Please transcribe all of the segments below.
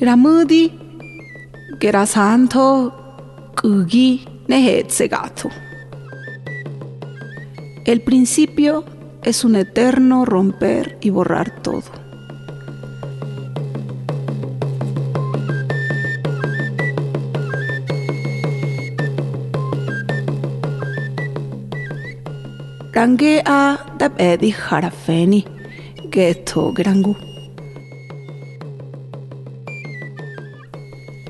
Ramudi Gerasanto Kugi Nehetsegato. El principio es un eterno romper y borrar todo. Range a dab edi harafeni geto grangu.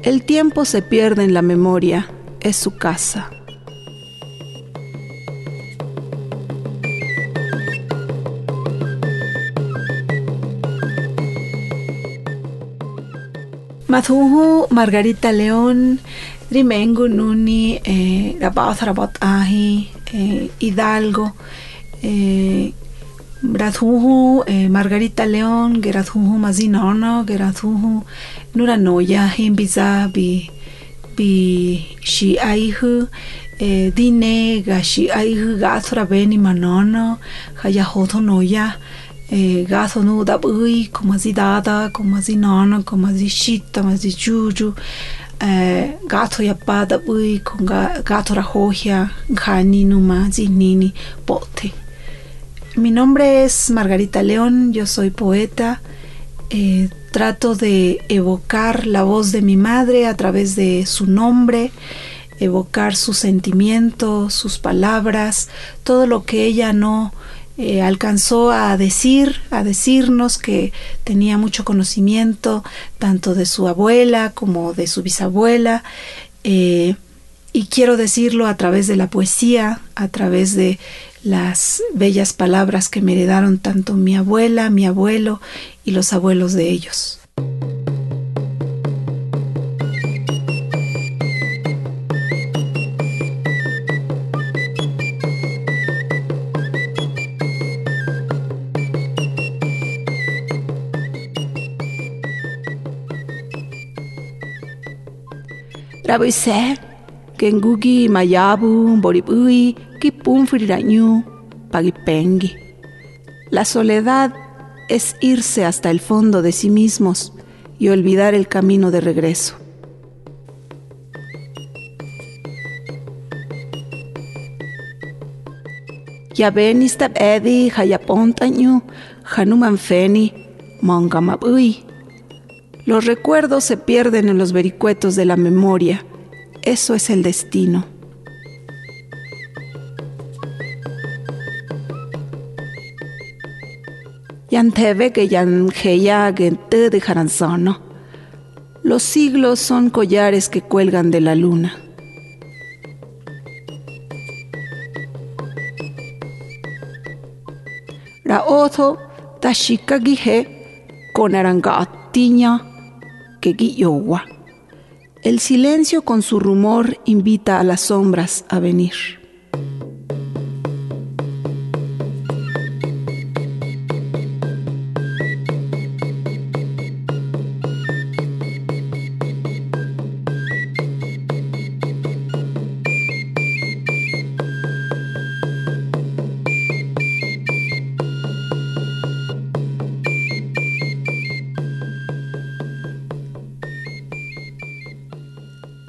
El tiempo se pierde en la memoria, es su casa. Mathuhu Margarita León, Rimengu Nuni, eh, Rabat Rabat Ahi, eh, Hidalgo, eh, Radhuhu, eh, Margarita León, Geradhuhu Mazinono, Geradhuhu Nuranoya, Himbiza, Bi, Bi, Shi Aihu, eh, Dine, Gashi Aihu, Gathra Beni Manono, Hayahoto Noya, eh, Gatho no Dabui, Komazi Dada, Komazi Nono, Komazi Shita, Mazi Juju, eh, Gato Yapa Dabui, con Gato Rajoja, Gani Numa, Zinini, Bote. Mi nombre es Margarita León, yo soy poeta. Eh, trato de evocar la voz de mi madre a través de su nombre, evocar sus sentimientos, sus palabras, todo lo que ella no eh, alcanzó a decir, a decirnos que tenía mucho conocimiento tanto de su abuela como de su bisabuela. Eh, y quiero decirlo a través de la poesía, a través de las bellas palabras que me heredaron tanto mi abuela, mi abuelo y los abuelos de ellos. Mayabu, Boribui, Pagipengi. La soledad es irse hasta el fondo de sí mismos y olvidar el camino de regreso. Edi hayapontañu, hanumanfeni, mongamabui. Los recuerdos se pierden en los vericuetos de la memoria. Eso es el destino. Yanteve que yanjeya gente de jaranzono. Los siglos son collares que cuelgan de la luna. Ra otho tashika gihe con arangatiña que guillowa. El silencio con su rumor invita a las sombras a venir.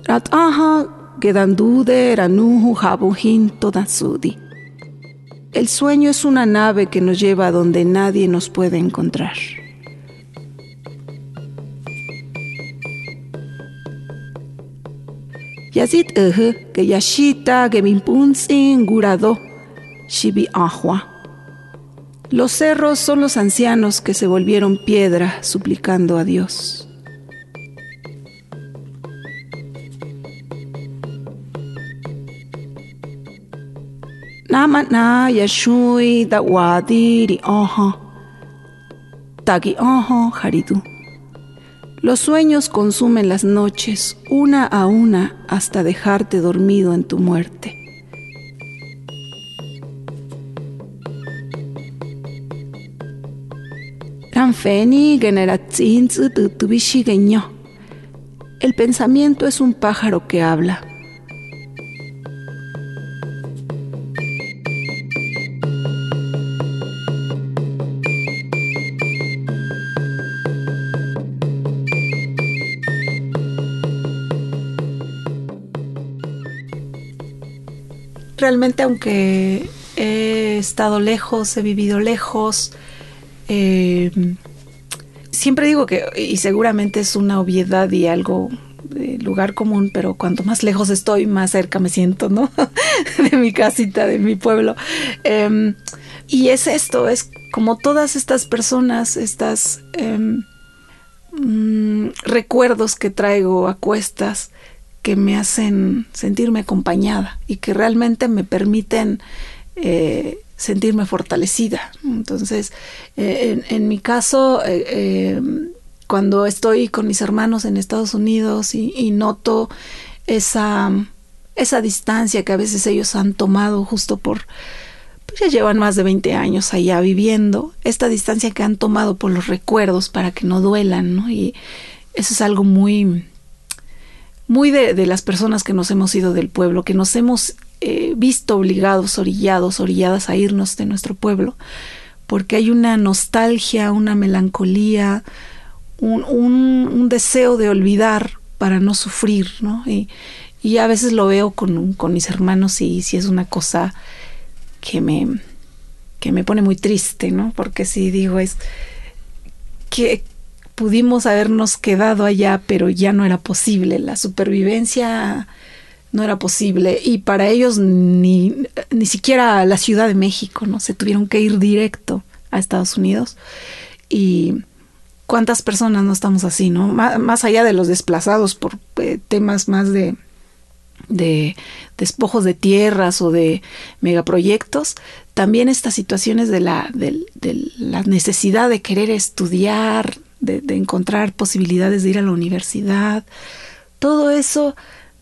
Rataha Gedandude Ranuhu Habuhin Todatsudi. El sueño es una nave que nos lleva a donde nadie nos puede encontrar. Yazit ehe que yashita que mimpunzin gurado shibi ahua. Los cerros son los ancianos que se volvieron piedra suplicando a Dios. Nama na yashui da wadiri ojo. Tagi ojo haridu. Los sueños consumen las noches una a una hasta dejarte dormido en tu muerte. El pensamiento es un pájaro que habla. Realmente aunque he estado lejos, he vivido lejos, eh, siempre digo que, y seguramente es una obviedad y algo de lugar común, pero cuanto más lejos estoy, más cerca me siento, ¿no? de mi casita, de mi pueblo. Em, y es esto, es como todas estas personas, estas em, mm, recuerdos que traigo a cuestas que me hacen sentirme acompañada y que realmente me permiten eh, sentirme fortalecida. Entonces, eh, en, mi caso, eh, cuando estoy con mis hermanos en Estados Unidos y, noto esa, esa distancia que a veces ellos han tomado justo por, pues ya llevan más de 20 años allá viviendo, esta distancia que han tomado por los recuerdos para que no duelan, ¿no? Y eso es algo muy, muy de, de las personas que nos hemos ido del pueblo, que nos hemos eh, visto obligados, orillados, orilladas a irnos de nuestro pueblo, porque hay una nostalgia, una melancolía, un, un, deseo de olvidar para no sufrir, ¿no? Y, y a veces lo veo con, con mis hermanos y si es una cosa que me, que me pone muy triste, ¿no? Porque si digo es que pudimos habernos quedado allá, pero ya no era posible. La supervivencia no era posible y para ellos ni, ni siquiera la Ciudad de México, ¿no? Se tuvieron que ir directo a Estados Unidos y cuántas personas no estamos así, ¿no? Más, allá de los desplazados por eh, temas más de, de despojos de tierras o de megaproyectos, también estas situaciones de la, de, la necesidad de querer estudiar, de, de encontrar posibilidades de ir a la universidad, todo eso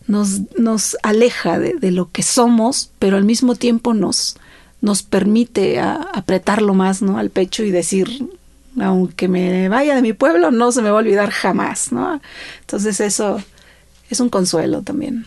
nos, nos aleja de, lo que somos, pero al mismo tiempo nos, nos permite apretarlo más ¿no? al pecho y decir, aunque me vaya de mi pueblo, no se me va a olvidar jamás. ¿no? Entonces eso es un consuelo también.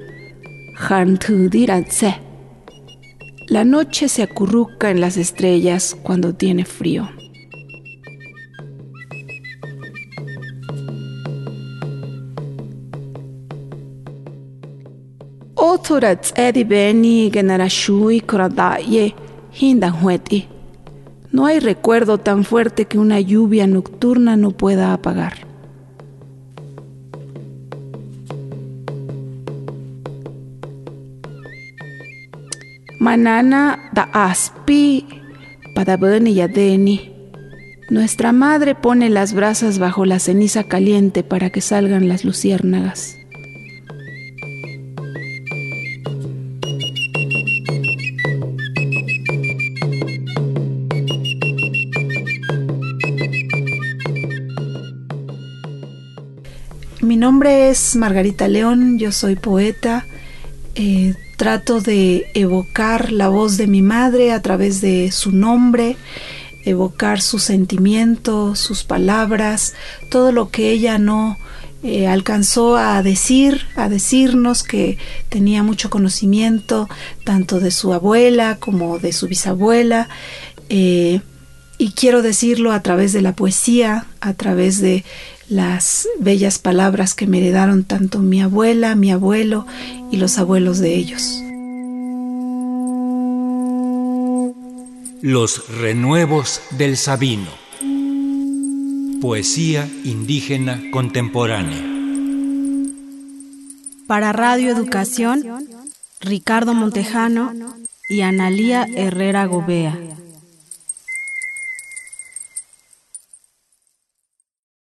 la noche se acurruca en las estrellas cuando tiene frío. No hay recuerdo tan fuerte que una lluvia nocturna no pueda apagar. Manana da aspi padabeni yadeni. Nuestra madre pone las brasas bajo la ceniza caliente para que salgan las luciérnagas. Mi nombre es Margarita León, yo soy poeta. Eh, trato de evocar la voz de mi madre a través de su nombre, evocar sus sentimientos, sus palabras, todo lo que ella no eh, alcanzó a decir, a decirnos que tenía mucho conocimiento tanto de su abuela como de su bisabuela. Eh, y quiero decirlo a través de la poesía, a través de las bellas palabras que me heredaron tanto mi abuela, mi abuelo y los abuelos de ellos. Los renuevos del Sabino. Poesía indígena contemporánea. Para Radio Educación, Ricardo Montejano y Analía Herrera Gobea.